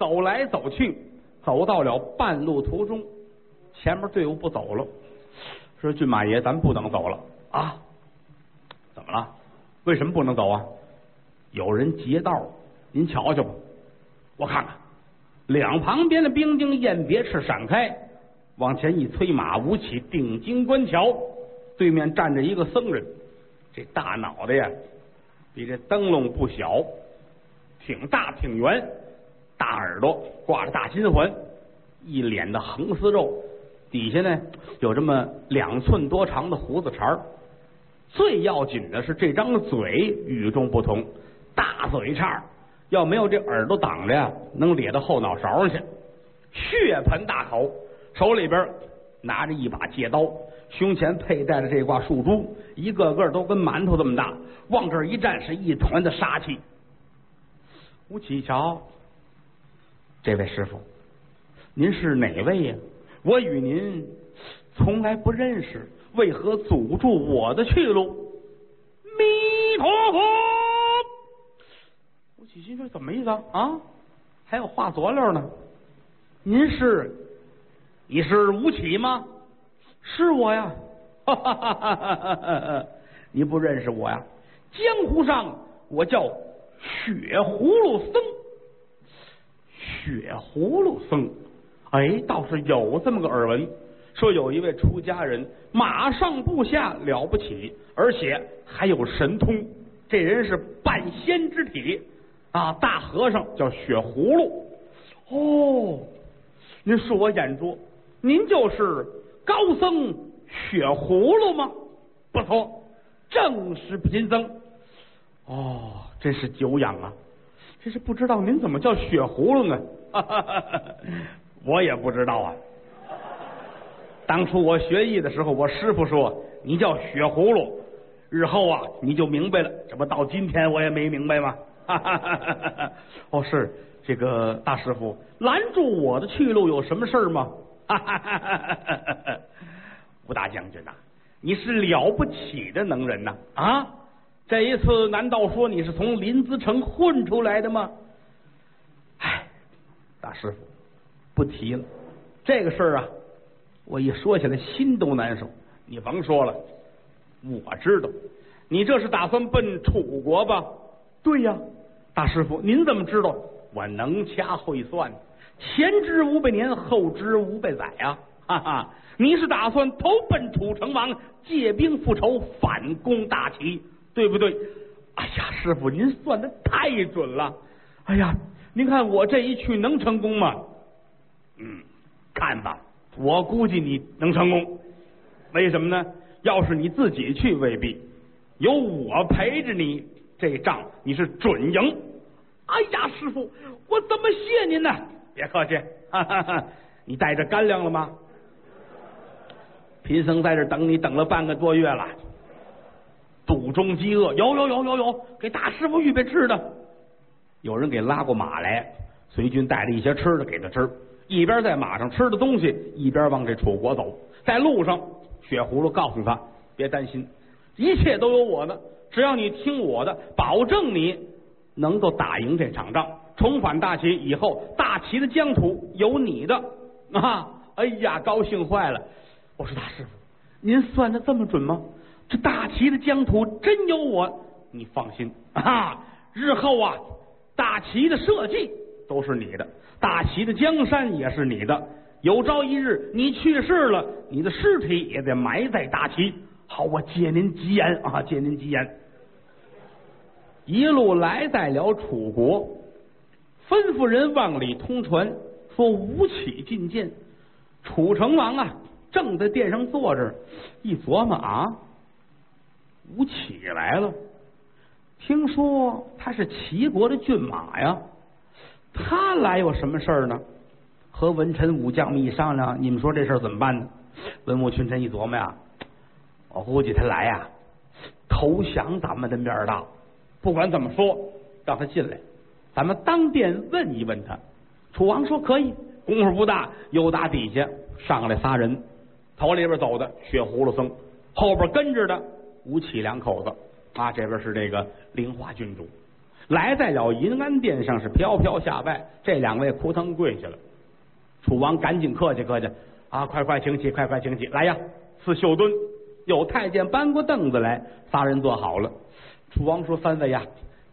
走来走去，走到了半路途中，前面队伍不走了，说：“骏马爷，咱不能走了啊！怎么了？为什么不能走啊？有人劫道，您瞧瞧吧。我看看，两旁边的兵丁雁别翅闪开，往前一催马，舞起定睛观瞧，对面站着一个僧人，这大脑袋呀，比这灯笼不小，挺大挺圆，大耳朵挂着大金环，一脸的横丝肉，底下呢有这么两寸多长的胡子茬儿。最要紧的是这张嘴与众不同，大嘴叉，要没有这耳朵挡着呀，能咧到后脑勺上去。血盆大口，手里边拿着一把戒刀，胸前佩戴着这挂树珠，一个个都跟馒头这么大，往这儿一站是一团的杀气。吴起一瞧，这位师傅，您是哪位呀？我与您从来不认识。为何阻住我的去路？弥陀佛！吴起心说：“怎么意思啊？还有话佐料呢？您是你是吴起吗？是我呀！哈哈哈哈哈哈！你不认识我呀？江湖上我叫血葫芦僧，血葫芦僧，哎，倒是有这么个耳闻。”说有一位出家人，马上部下了不起，而且还有神通。这人是半仙之体啊！大和尚叫血葫芦。哦，您恕我眼拙，您就是高僧血葫芦吗？不错，正是贫僧。哦，真是久仰啊！这是不知道您怎么叫血葫芦呢？我也不知道啊。当初我学艺的时候，我师傅说你叫血葫芦，日后啊你就明白了。这不到今天我也没明白吗？哦，是这个大师傅拦住我的去路有什么事儿吗？吴大将军呐，你是了不起的能人呐！啊，这一次难道说你是从临淄城混出来的吗？哎，大师傅不提了，这个事儿啊。我一说起来心都难受，你甭说了，我知道，你这是打算奔楚国吧？对呀，大师傅，您怎么知道？我能掐会算，前知五百年，后知五百载啊！哈哈，你是打算投奔楚成王，借兵复仇，反攻大齐，对不对？哎呀，师傅，您算的太准了！哎呀，您看我这一去能成功吗？嗯，看吧。我估计你能成功，为什么呢？要是你自己去，未必有我陪着你，这仗你是准赢。哎呀，师傅，我怎么谢您呢？别客气，哈哈哈你带着干粮了吗？贫僧在这等你，等了半个多月了，肚中饥饿，有有有有有，给大师傅预备吃的。有人给拉过马来，随军带了一些吃的给他吃。一边在马上吃的东西，一边往这楚国走。在路上，血葫芦告诉他：“别担心，一切都有我呢。只要你听我的，保证你能够打赢这场仗，重返大齐以后，大齐的疆土有你的啊！”哎呀，高兴坏了！我说大师傅，您算的这么准吗？这大齐的疆土真有我？你放心啊，日后啊，大齐的社稷都是你的。大齐的江山也是你的，有朝一日你去世了，你的尸体也得埋在大齐。好，我借您吉言啊，借您吉言。一路来在了楚国，吩咐人往里通传，说吴起觐见。楚成王啊，正在殿上坐着，一琢磨啊，吴起来了，听说他是齐国的骏马呀。他来有什么事儿呢？和文臣武将们一商量，你们说这事儿怎么办呢？文武群臣一琢磨呀，我估计他来呀，投降咱们的面儿大。不管怎么说，让他进来，咱们当殿问一问他。楚王说可以，功夫不大，又打底下上来仨人，头里边走的血葫芦僧，后边跟着的吴起两口子啊，这边是这个灵花郡主。来在了银安殿上，是飘飘下拜。这两位扑腾跪下了。楚王赶紧客气客气啊，快快请起，快快请起，来呀！赐绣墩，有太监搬过凳子来，仨人坐好了。楚王说：“三位呀，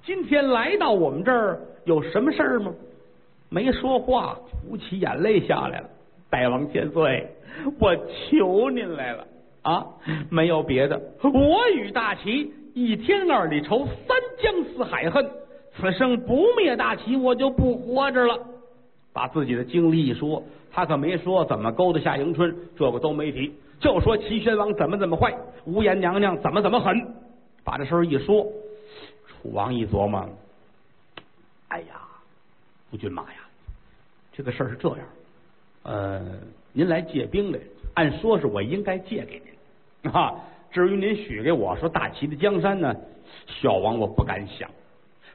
今天来到我们这儿有什么事儿吗？”没说话，吴起眼泪下来了。大王千岁，我求您来了啊！没有别的，我与大齐一天二里仇，三江四海恨。此生不灭大齐，我就不活着了。把自己的经历一说，他可没说怎么勾搭夏迎春，这个都没提，就说齐宣王怎么怎么坏，无颜娘娘怎么怎么狠。把这事儿一说，楚王一琢磨，哎呀，吴郡马呀，这个事儿是这样，呃，您来借兵来，按说是我应该借给您 啊。至于您许给我说大齐的江山呢，小王我不敢想。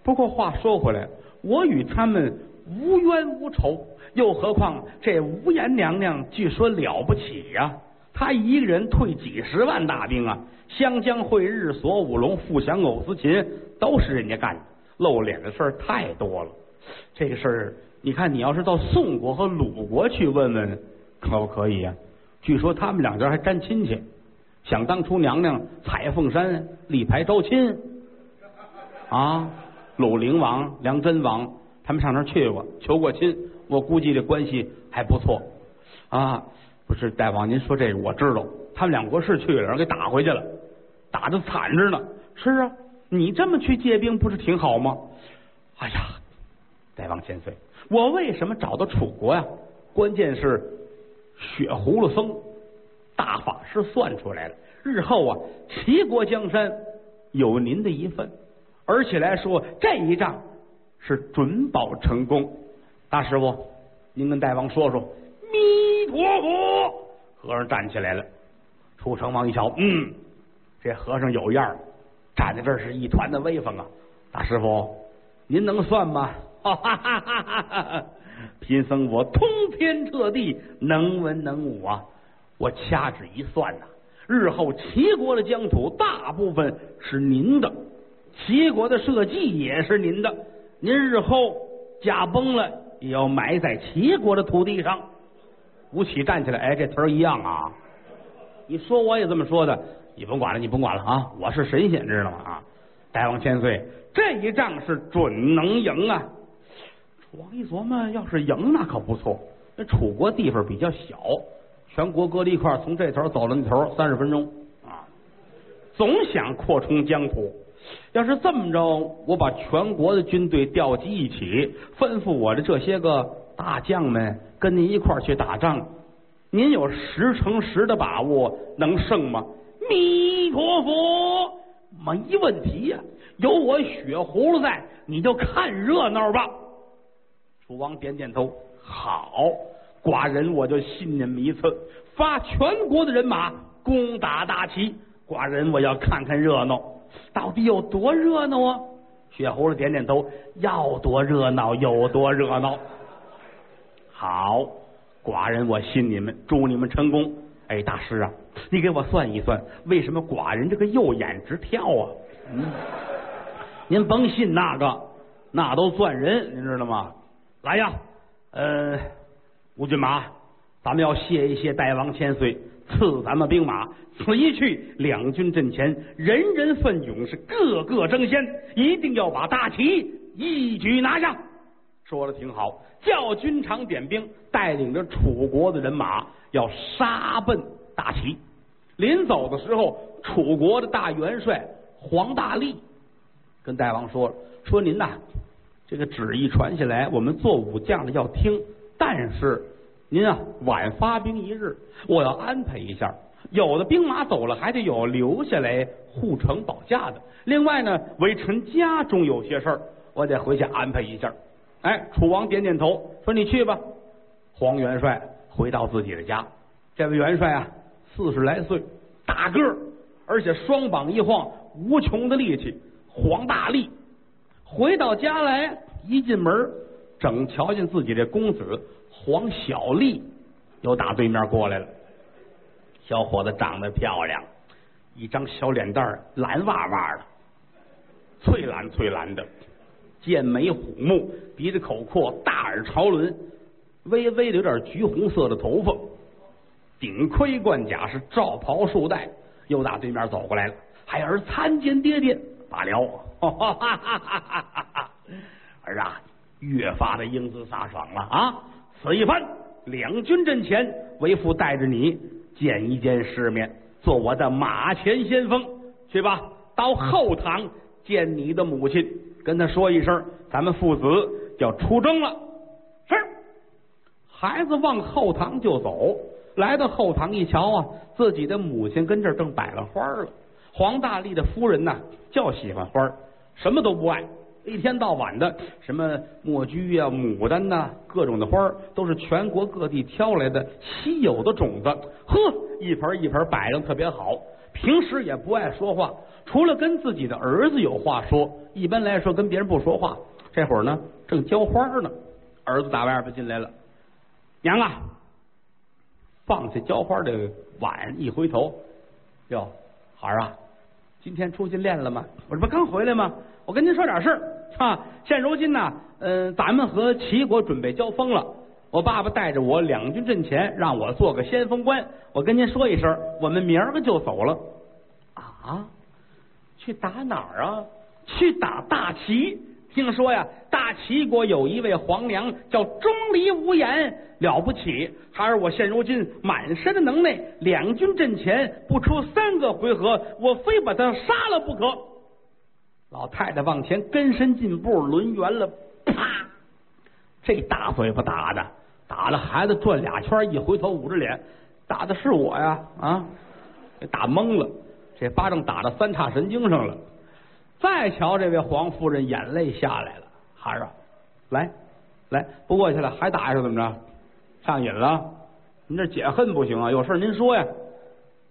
不过话说回来，我与他们无冤无仇，又何况这无颜娘娘据说了不起呀，她一个人退几十万大兵啊，湘江会日、索五龙、富祥藕丝琴，都是人家干的，露脸的事儿太多了。这个事儿，你看，你要是到宋国和鲁国去问问，可不可以呀？据说他们两家还沾亲戚，想当初娘娘彩凤山立牌招亲啊。鲁灵王、梁真王，他们上那儿去过，求过亲。我估计这关系还不错啊。不是大王，您说这个我知道。他们两国是去了，人给打回去了，打的惨着呢。是啊，你这么去借兵不是挺好吗？哎呀，大王千岁，我为什么找到楚国呀？关键是血葫芦僧大法师算出来了，日后啊，齐国江山有您的一份。而且来说，这一仗是准保成功。大师傅，您跟大王说说。弥陀佛！和尚站起来了。楚成王一瞧，嗯，这和尚有样儿，站在这是一团的威风啊。大师傅，您能算吗？哈哈哈哈哈！贫僧我通天彻地，能文能武啊！我掐指一算呐，日后齐国的疆土大部分是您的。齐国的社稷也是您的，您日后驾崩了，也要埋在齐国的土地上。吴起站起来，哎，这词儿一样啊！你说我也这么说的，你甭管了，你甭管了啊！我是神仙，知道吗？啊！大王千岁，这一仗是准能赢啊！楚王一琢磨，要是赢那可不错。那楚国地方比较小，全国搁在一块儿，从这头走到那头，三十分钟啊！总想扩充疆土。要是这么着，我把全国的军队调集一起，吩咐我的这些个大将们跟您一块儿去打仗，您有十成十的把握能胜吗？弥陀佛，没问题呀，有我血葫芦在，你就看热闹吧。楚王点点头，好，寡人我就信你们一次，发全国的人马攻打大齐，寡人我要看看热闹。到底有多热闹啊？血葫芦点点头，要多热闹有多热闹。好，寡人我信你们，祝你们成功。哎，大师啊，你给我算一算，为什么寡人这个右眼直跳啊？嗯，您甭信那个，那都算人，您知道吗？来呀，呃，吴军马，咱们要谢一谢大王千岁。赐咱们兵马，此一去，两军阵前，人人奋勇，是个个争先，一定要把大旗一举拿下。说的挺好，叫军长点兵，带领着楚国的人马要杀奔大齐。临走的时候，楚国的大元帅黄大力跟大王说：“说您呐，这个旨意传下来，我们做武将的要听，但是。”您啊，晚发兵一日，我要安排一下。有的兵马走了，还得有留下来护城保驾的。另外呢，微臣家中有些事儿，我得回去安排一下。哎，楚王点点头，说：“你去吧。”黄元帅回到自己的家。这位元帅啊，四十来岁，大个儿，而且双膀一晃，无穷的力气。黄大力回到家来，一进门，正瞧见自己这公子。黄小丽又打对面过来了，小伙子长得漂亮，一张小脸蛋儿蓝哇哇的，翠蓝翠蓝的，剑眉虎目，鼻子口阔，大耳朝轮，微微的有点橘红色的头发，顶盔贯甲是罩袍束带，又打对面走过来了，孩儿参见爹爹，罢了，儿啊，越发的英姿飒爽了啊！此一番，两军阵前，为父带着你见一见世面，做我的马前先锋，去吧，到后堂见你的母亲。跟他说一声，咱们父子要出征了。是，孩子往后堂就走，来到后堂一瞧啊，自己的母亲跟这儿正摆了花了。黄大力的夫人呐，就喜欢花什么都不爱，一天到晚的什么墨菊呀、牡丹呐，各种的花都是全国各地挑来的稀有的种子。呵，一盆一盆摆上特别好。平时也不爱说话。除了跟自己的儿子有话说，一般来说跟别人不说话。这会儿呢，正浇花呢，儿子打外边进来了，娘啊，放下浇花的碗，一回头，哟，孩儿啊，今天出去练了吗？我这不刚回来吗？我跟您说点事儿啊。现如今呢，嗯，咱们和齐国准备交锋了，我爸爸带着我两军阵前，让我做个先锋官。我跟您说一声，我们明儿个就走了啊。去打哪儿啊？去打大齐。听说呀，大齐国有一位皇娘叫钟离无言，了不起。还是我现如今满身的能耐，两军阵前不出三个回合，我非把他杀了不可。老太太往前跟身进步，抡圆了，啪！这大嘴巴打的，打了孩子转俩圈，一回头捂着脸，打的是我呀啊！给打懵了。这巴掌打到三叉神经上了，再瞧这位黄夫人，眼泪下来了。孩儿啊，来，来，不过去了，还打是怎么着？上瘾了？您这解恨不行啊！有事您说呀，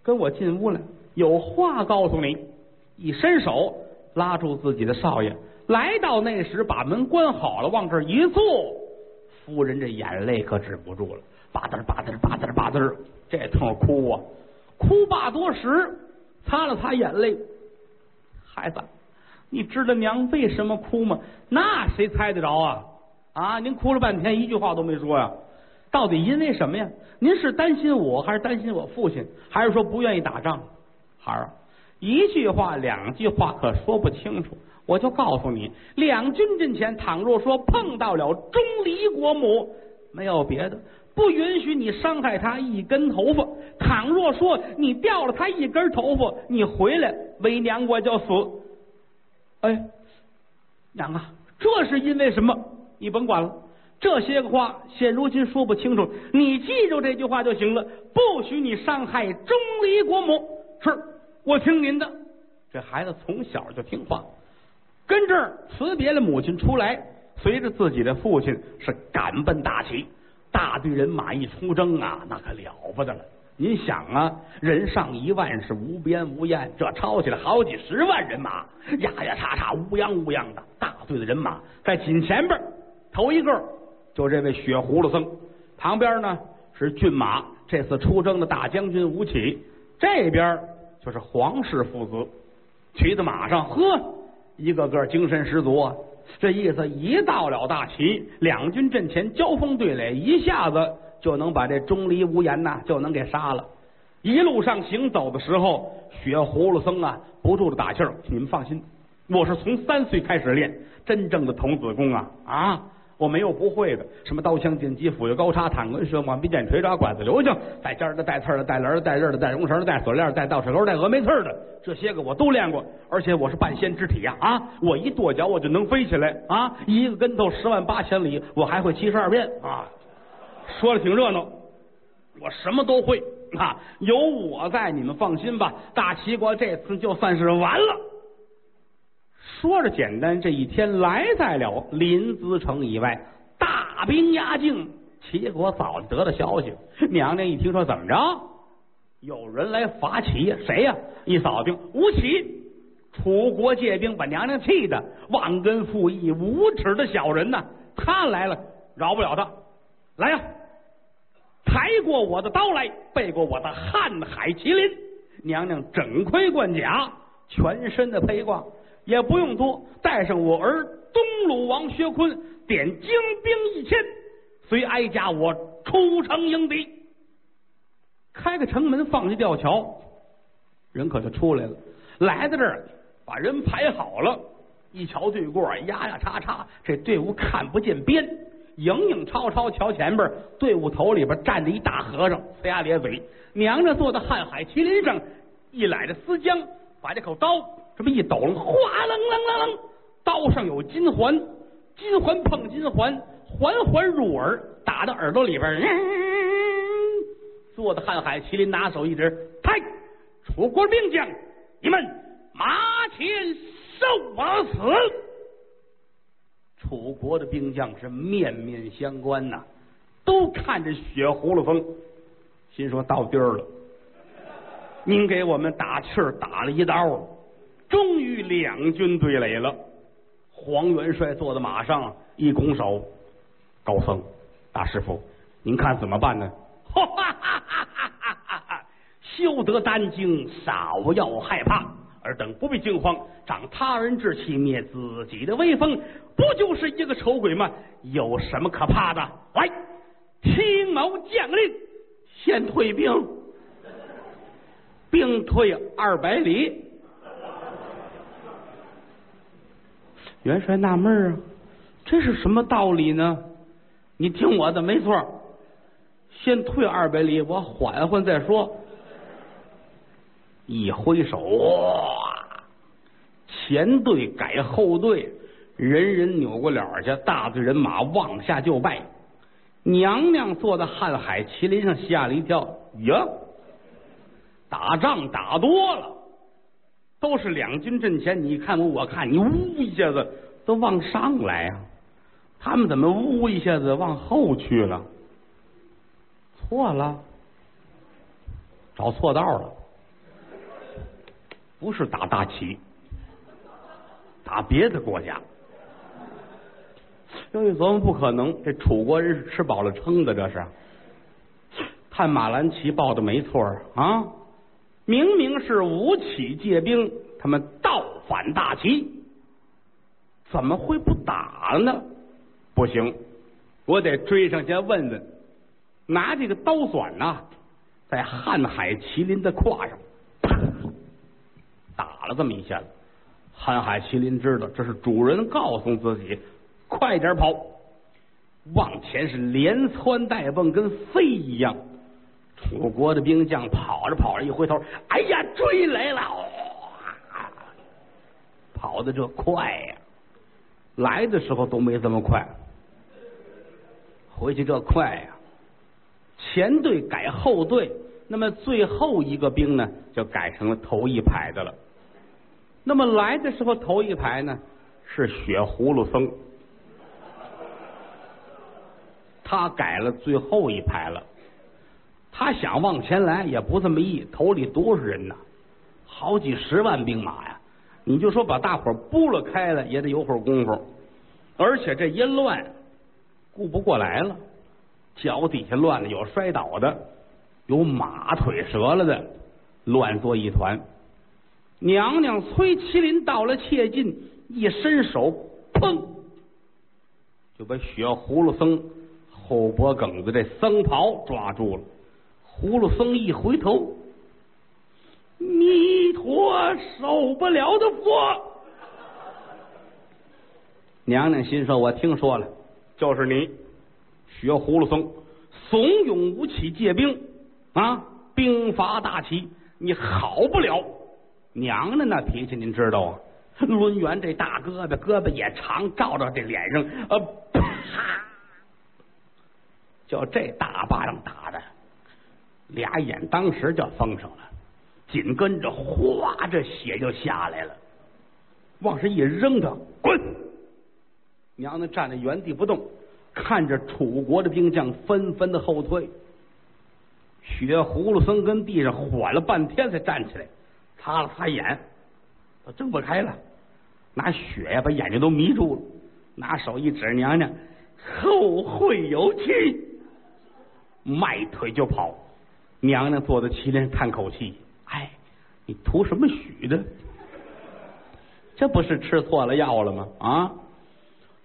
跟我进屋来，有话告诉你。一伸手拉住自己的少爷，来到那时，把门关好了，往这儿一坐，夫人这眼泪可止不住了，吧嗒吧嗒吧嗒吧嗒，这通哭啊，哭罢多时。擦了擦眼泪，孩子，你知道娘为什么哭吗？那谁猜得着啊？啊，您哭了半天，一句话都没说呀？到底因为什么呀？您是担心我还是担心我父亲，还是说不愿意打仗？孩儿，一句话两句话可说不清楚，我就告诉你，两军阵前，倘若说碰到了钟离国母，没有别的。不允许你伤害他一根头发。倘若说你掉了他一根头发，你回来为娘我就死。哎，娘啊，这是因为什么？你甭管了，这些个话现如今说不清楚。你记住这句话就行了。不许你伤害钟离国母。是，我听您的。这孩子从小就听话，跟这儿辞别了母亲出来，随着自己的父亲是赶奔大齐。大队人马一出征啊，那可了不得了！您想啊，人上一万是无边无沿，这抄起来好几十万人马，呀呀叉叉，乌泱乌泱的，大队的人马在紧前边，头一个就这位血葫芦僧，旁边呢是骏马，这次出征的大将军吴起，这边就是皇室父子，骑在马上，呵，一个个精神十足啊。这意思，一到了大齐，两军阵前交锋对垒，一下子就能把这钟离无言呐，就能给杀了。一路上行走的时候，血葫芦僧啊，不住的打气儿。你们放心，我是从三岁开始练真正的童子功啊啊！我没有不会的，什么刀枪剑戟斧钺钩叉坦棍射马鞭剑锤抓管子流星，带尖的带刺的带棱的带刃的带绒绳的带锁链带倒齿钩带峨眉刺的，这些个我都练过，而且我是半仙之体呀啊！我一跺脚我就能飞起来啊！一个跟头十万八千里，我还会七十二变啊！说的挺热闹，我什么都会啊！有我在，你们放心吧，大齐国这次就算是完了。说着简单，这一天来在了临淄城以外，大兵压境。齐国早就得到消息，娘娘一听说怎么着，有人来伐齐，谁呀？一扫听，吴起，楚国借兵，把娘娘气的忘恩负义、无耻的小人呐！他来了，饶不了他。来呀，抬过我的刀来，背过我的瀚海麒麟。娘娘整盔贯甲，全身的披挂。也不用多，带上我儿东鲁王薛坤点精兵一千，随哀家我出城迎敌。开个城门，放下吊桥，人可就出来了。来到这儿，把人排好了，一瞧对过，压压叉叉，这队伍看不见边，影影绰绰。瞧前边，队伍头里边站着一大和尚，呲牙咧嘴。娘娘坐在瀚海麒麟上，一揽着丝缰，把这口刀这么一抖，哗楞楞楞楞，刀上有金环，金环碰金环，环环入耳，打到耳朵里边。坐的瀚海麒麟拿手一指，嗨，楚国兵将，你们马前受我死。楚国的兵将是面面相关呐，都看着血葫芦风。心说到地儿了，您给我们打气儿打了一刀，终于两军对垒了。黄元帅坐在马上，一拱手：“高僧，大师傅，您看怎么办呢？”哈哈哈哈哈哈！休得担惊，少要害怕。尔等不必惊慌，长他人志气，灭自己的威风，不就是一个丑鬼吗？有什么可怕的？来，听某将令。先退兵，兵退二百里。元帅纳闷啊，这是什么道理呢？你听我的，没错。先退二百里，我缓缓再说。一挥手，哇！前队改后队，人人扭过脸去，大队人马往下就拜。娘娘坐在瀚海麒麟上，吓了一跳。呀，打仗打多了，都是两军阵前，你看我，我看你，呜一下子都往上来啊！他们怎么呜一下子往后去了？错了，找错道了，不是打大旗，打别的国家。又一琢磨不可能，这楚国人是吃饱了撑的，这是。看马兰旗报的没错啊，明明是吴起借兵，他们倒反大齐，怎么会不打了呢？不行，我得追上去问问。拿这个刀短呐，在瀚海麒麟的胯上，打了这么一下子。瀚海麒麟知道这是主人告诉自己。快点跑！往前是连窜带蹦，跟飞一样。楚国的兵将跑着跑着，一回头，哎呀，追来了！跑的这快呀！来的时候都没这么快，回去这快呀！前队改后队，那么最后一个兵呢，就改成了头一排的了。那么来的时候头一排呢，是雪葫芦僧。他改了最后一排了，他想往前来也不这么易，头里多少人呢？好几十万兵马呀！你就说把大伙拨了开了，也得有会儿功夫。而且这一乱，顾不过来了，脚底下乱了，有摔倒的，有马腿折了的，乱作一团。娘娘崔麒麟到了切近，一伸手，砰，就把血葫芦僧。后脖梗子这僧袍抓住了，葫芦僧一回头，弥陀受不了的佛。娘娘心说：“我听说了，就是你，学葫芦僧，怂恿吴起借兵啊，兵伐大齐，你好不了。娘娘那脾气您知道啊？抡圆这大胳膊，胳膊也长，照着这脸上，呃，啪。”就这大巴掌打的，俩眼当时就封上了，紧跟着哗，这血就下来了，往上一扔，他滚！娘娘站在原地不动，看着楚国的兵将纷纷的后退。血葫芦僧跟地上缓了半天才站起来，擦了擦眼，他睁不开了，拿血呀把眼睛都迷住了，拿手一指娘娘，后会有期。迈腿就跑，娘娘坐在麒麟叹口气：“哎，你图什么许的？这不是吃错了药了吗？啊！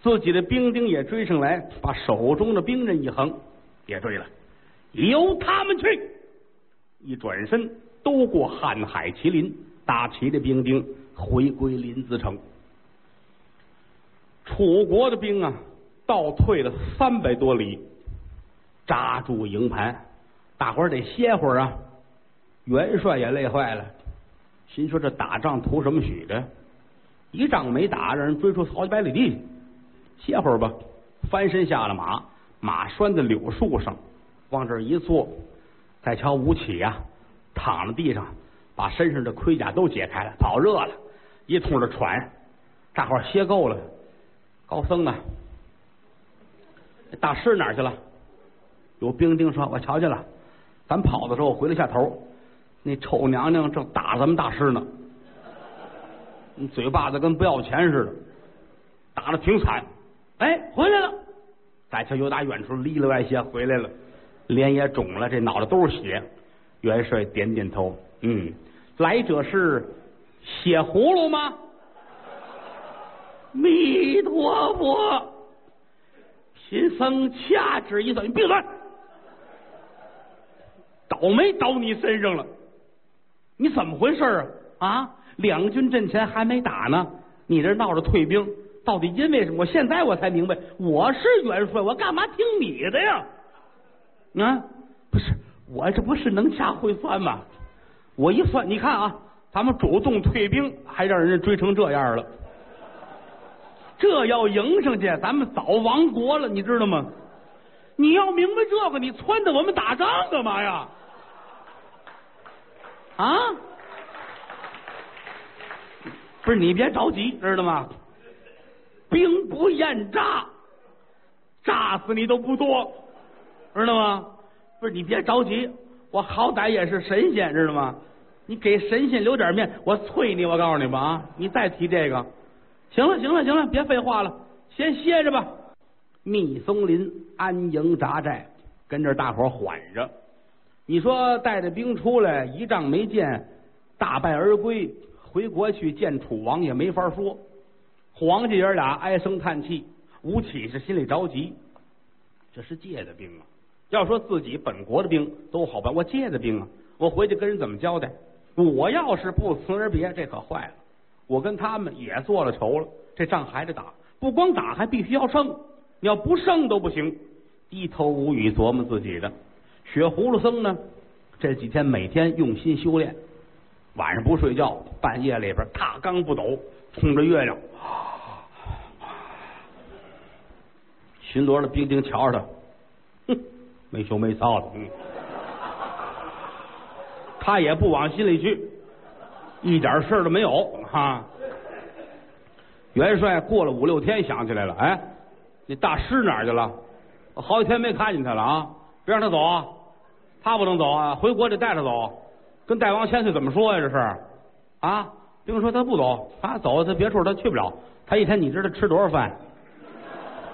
自己的兵丁也追上来，把手中的兵刃一横，别追了，由他们去。一转身，都过瀚海麒麟，打齐的兵丁回归临淄城。楚国的兵啊，倒退了三百多里，扎住营盘，大伙儿得歇会儿啊。元帅也累坏了，心说这打仗图什么许的？一仗没打，让人追出好几百里地，歇会儿吧。翻身下了马，马拴在柳树上，往这儿一坐。再瞧吴起呀，躺在地上，把身上的盔甲都解开了，跑热了，一通的喘。大伙儿歇够了，高僧呢？大师哪儿去了？有兵丁说：“我瞧见了，咱跑的时候回了下头，那丑娘娘正打咱们大师呢，嘴巴子跟不要钱似的，打的挺惨。哎，回来了。再瞧有打远处里里外些回来了。”脸也肿了，这脑袋都是血。元帅点点头，嗯，来者是血葫芦吗？弥陀佛！贫僧掐指一算，你闭嘴！倒霉倒你身上了！你怎么回事啊？啊！两军阵前还没打呢，你这闹着退兵，到底因为什么？我现在我才明白，我是元帅，我干嘛听你的呀？啊，不是我这不是能掐会算吗？我一算，你看啊，咱们主动退兵，还让人家追成这样了。这要迎上去，咱们早亡国了，你知道吗？你要明白这个，你撺掇我们打仗干嘛呀？啊？不是你别着急，知道吗？兵不厌诈，炸死你都不多。知道吗？不是你别着急，我好歹也是神仙，知道吗？你给神仙留点面，我催你，我告诉你吧啊！你再提这个，行了行了行了，别废话了，先歇着吧。密松林安营扎寨，跟这大伙缓着。你说带着兵出来，一仗没见，大败而归，回国去见楚王也没法说。皇家爷俩唉声叹气，吴起是心里着急，这是借的兵啊。要说自己本国的兵都好办，我借的兵啊，我回去跟人怎么交代？我要是不辞而别，这可坏了。我跟他们也做了仇了，这仗还得打，不光打，还必须要胜。你要不胜都不行。低头无语，琢磨自己的。雪葫芦僧呢，这几天每天用心修炼，晚上不睡觉，半夜里边踏罡不抖，冲着月亮，巡逻的兵丁瞧着他。哼没羞没臊的，嗯，他也不往心里去，一点事儿都没有哈。元帅过了五六天想起来了，哎，那大师哪儿去了？好几天没看见他了啊！别让他走啊，他不能走啊，回国得带着走。跟大王千岁怎么说呀？这是啊？兵说他不走，他走他别处他去不了。他一天你知道吃多少饭？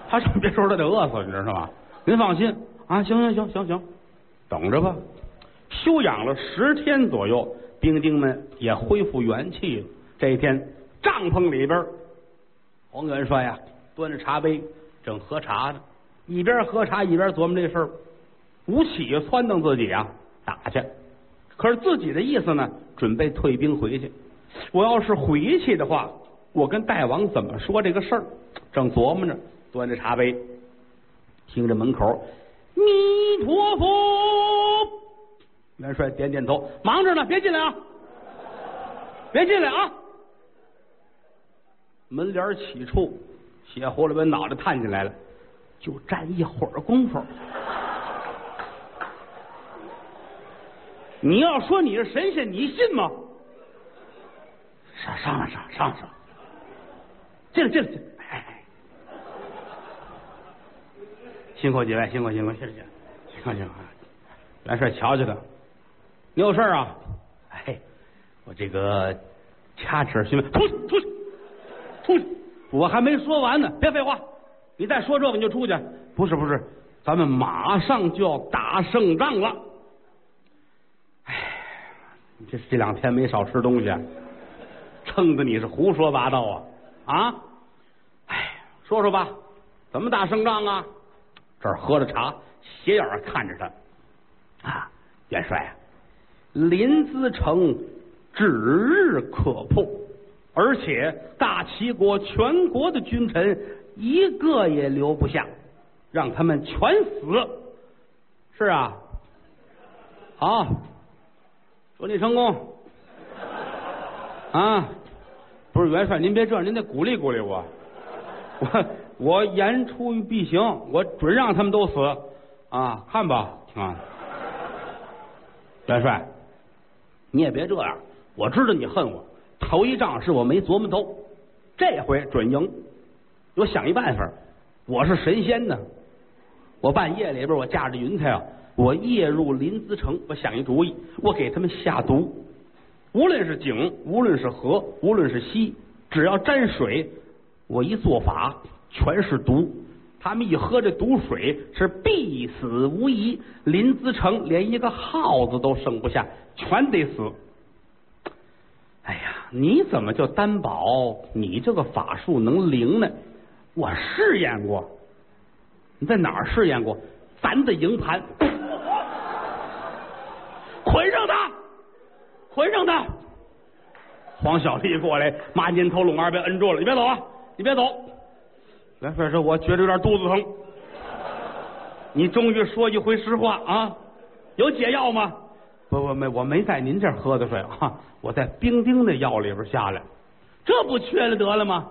他上别处他得饿死，你知道吗？您放心。啊，行行行行行，等着吧。休养了十天左右，兵丁们也恢复元气了。这一天，帐篷里边，黄元帅呀，端着茶杯正喝茶呢，一边喝茶一边琢磨这事儿。吴起撺掇自己啊，打去。可是自己的意思呢，准备退兵回去。我要是回去的话，我跟大王怎么说这个事儿？正琢磨着，端着茶杯，听着门口。弥陀佛，元帅点点头，忙着呢，别进来啊，别进来啊！门帘起处，血葫芦把脑袋探进来了，就站一会儿功夫。你要说你是神仙，你信吗？上上来上上上，进来进来进来，哎。辛苦几位，辛苦辛苦，谢谢，辛苦辛苦。元帅瞧瞧他，你有事啊？哎，我这个掐指询问，出去出去出去！我还没说完呢，别废话，你再说这个你就出去。不是不是，咱们马上就要打胜仗了。这这两天没少吃东西，撑的你是胡说八道啊啊！哎说说吧，怎么打胜仗啊？这儿喝着茶，斜眼看着他啊，元帅啊，临淄城指日可破，而且大齐国全国的君臣一个也留不下，让他们全死。是啊，好，祝你成功啊！不是元帅，您别这样，您得鼓励鼓励我。我我言出必行，我准让他们都死啊！看吧，啊，元帅，你也别这样。我知道你恨我，头一仗是我没琢磨透，这回准赢。我想一办法，我是神仙呢。我半夜里边，我驾着云彩啊，我夜入临淄城。我想一主意，我给他们下毒，无论是井，无论是河，无论是溪，只要沾水。我一做法，全是毒。他们一喝这毒水，是必死无疑。临淄城连一个耗子都剩不下，全得死。哎呀，你怎么就担保你这个法术能灵呢？我试验过，你在哪儿试验过？咱的营盘，捆上他，捆上他。黄小丽过来，马金头龙二被摁住了，你别走啊！你别走，元帅说：“我觉得有点肚子疼。”你终于说一回实话啊！有解药吗？不不没，我没在您这儿喝的水啊，我在冰丁的药里边下来，这不缺了得了吗？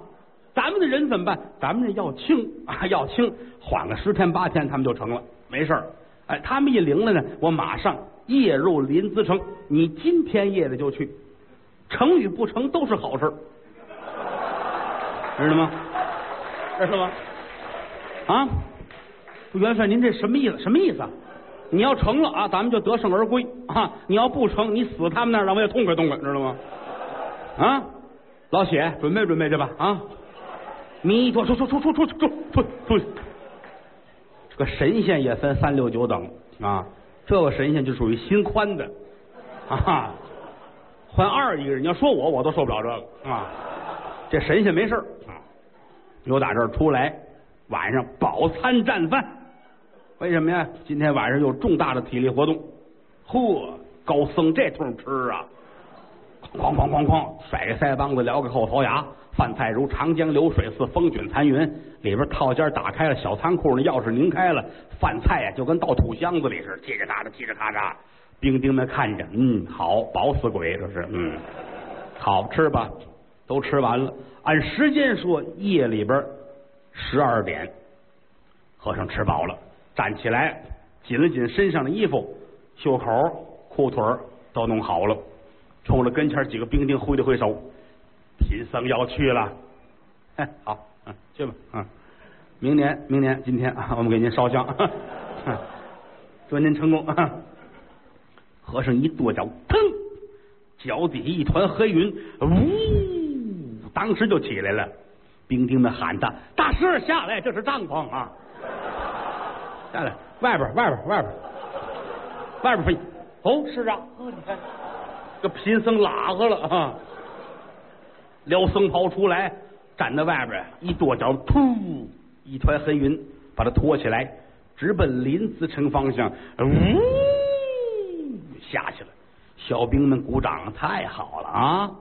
咱们的人怎么办？咱们这药轻啊，药轻，缓个十天八天，他们就成了，没事儿。哎，他们一灵了呢，我马上夜入临淄城。你今天夜里就去，成与不成都是好事。知道吗？知道吗？啊，元帅，您这什么意思？什么意思啊？你要成了啊，咱们就得胜而归啊！你要不成，你死他们那儿，让我也痛快痛快，知道吗？啊，老谢，准备准备去吧啊！你出出出出出出出出出！这个神仙也分三六九等啊，这个神仙就属于心宽的啊，换二一个人，你要说我，我都受不了这个啊。这神仙没事啊，又打这儿出来，晚上饱餐战饭。为什么呀？今天晚上有重大的体力活动。嚯，高僧这通吃啊！哐哐哐哐，甩个腮帮子，撩个后槽牙。饭菜如长江流水似风卷残云。里边套间打开了，小仓库那钥匙拧开了，饭菜呀就跟倒土箱子里似的，叽里咔嚓，叽里咔嚓。兵丁们看着，嗯，好，饱死鬼，这是，嗯，好吃吧。都吃完了，按时间说，夜里边十二点，和尚吃饱了，站起来，紧了紧身上的衣服，袖口、裤腿都弄好了，冲着跟前几个兵丁挥了挥手，贫僧要去了。哎，好，嗯，去吧，嗯，明年，明年，今天啊，我们给您烧香，祝您成功。和尚一跺脚，腾，脚底一团黑云，呜。当时就起来了，兵丁们喊他：“大师下来，这是帐篷啊！”下来，外边，外边，外边，外边飞。哦，是啊，哦，你看，这贫僧拉和了啊！撩僧袍出来，站在外边，一跺脚，突，一团黑云把他拖起来，直奔临淄城方向，呜，下去了。小兵们鼓掌，太好了啊！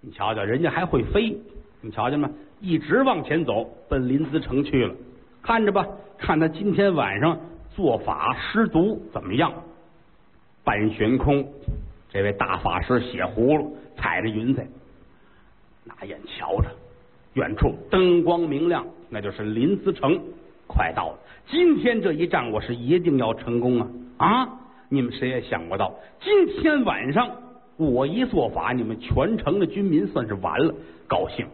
你瞧瞧，人家还会飞，你瞧见吗？一直往前走，奔临淄城去了。看着吧，看他今天晚上做法施毒怎么样？半悬空，这位大法师写葫芦，踩着云彩，拿眼瞧着，远处灯光明亮，那就是临淄城，快到了。今天这一仗，我是一定要成功啊！啊，你们谁也想不到，今天晚上。我一做法，你们全城的军民算是完了，高兴，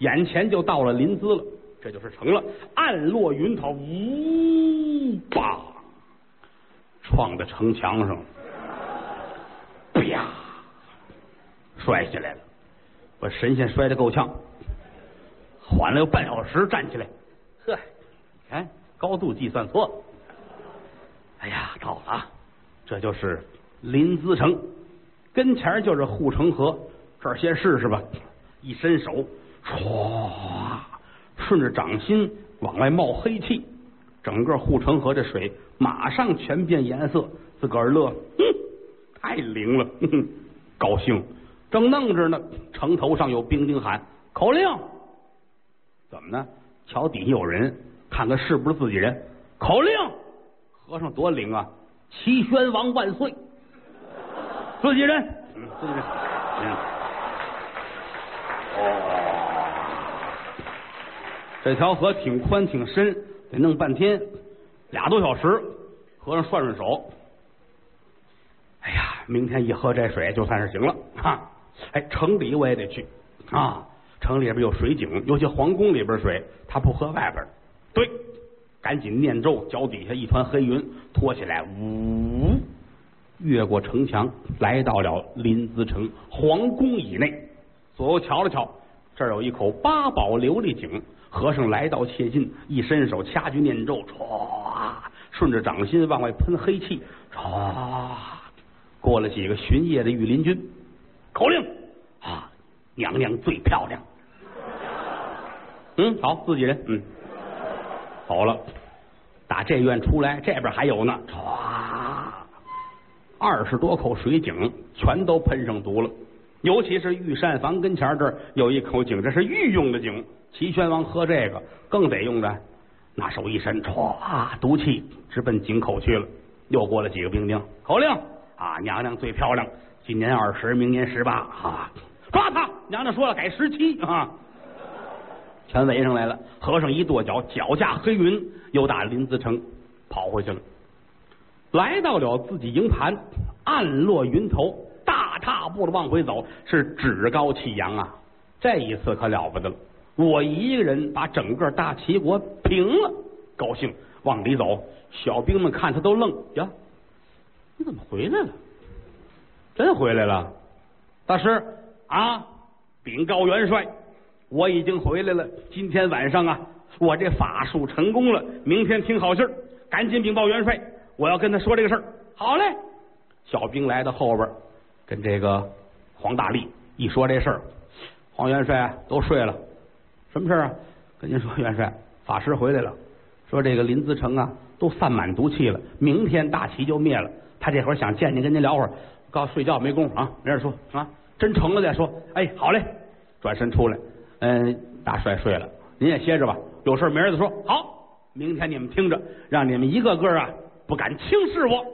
眼前就到了临淄了，这就是成了。暗落云涛，呜，吧，撞在城墙上，啪，摔下来了，把神仙摔得够呛，缓了有半小时，站起来，呵，看高度计算错了，哎呀，到了，这就是临淄城。跟前就是护城河，这儿先试试吧。一伸手，唰，顺着掌心往外冒黑气，整个护城河的水马上全变颜色，自个儿乐，哼，太灵了，哼哼，高兴。正弄着呢，城头上有兵丁喊口令，怎么呢？桥底下有人，看看是不是自己人。口令，和尚多灵啊！齐宣王万岁！自己人，嗯，自己人，嗯。哦，这条河挺宽挺深，得弄半天，俩多小时。和尚涮涮手，哎呀，明天一喝这水就算是行了哈。哎，城里我也得去啊！城里边有水井，尤其皇宫里边水，他不喝外边。对，赶紧念咒，脚底下一团黑云拖起来，呜，越过城墙，来到了临淄城皇宫以内。左右瞧了瞧，这儿有一口八宝琉璃井。和尚来到切近，一伸手掐诀念咒，唰，顺着掌心往外喷黑气，唰，过了几个巡夜的御林军。口令啊，娘娘最漂亮。嗯，好，自己人。嗯，走了。打这院出来，这边还有呢。唰，二十多口水井全都喷上毒了。尤其是御膳房跟前这儿有一口井，这是御用的井。齐宣王喝这个更得用的，拿手一伸，歘，毒气直奔井口去了。又过了几个兵丁，口令啊，娘娘最漂亮。今年二十，明年十八，啊！抓他！娘娘说了，改十七啊！全围上来了。和尚一跺脚，脚下黑云又打林子城跑回去了。来到了自己营盘，暗落云头，大踏步的往回走，是趾高气扬啊！这一次可了不得了，我一个人把整个大齐国平了，高兴往里走。小兵们看他都愣呀，你怎么回来了？真回来了，大师啊！禀告元帅，我已经回来了。今天晚上啊，我这法术成功了。明天听好信儿，赶紧禀报元帅，我要跟他说这个事儿。好嘞，小兵来到后边，跟这个黄大力一说这事儿，黄元帅都睡了。什么事儿啊？跟您说，元帅，法师回来了，说这个林子城啊都散满毒气了，明天大旗就灭了。他这会儿想见您，跟您聊会儿。告诉睡觉没工夫啊，明儿说啊，真成了再说。哎，好嘞，转身出来，嗯，大帅睡了，您也歇着吧。有事明儿再说。好，明天你们听着，让你们一个个啊不敢轻视我。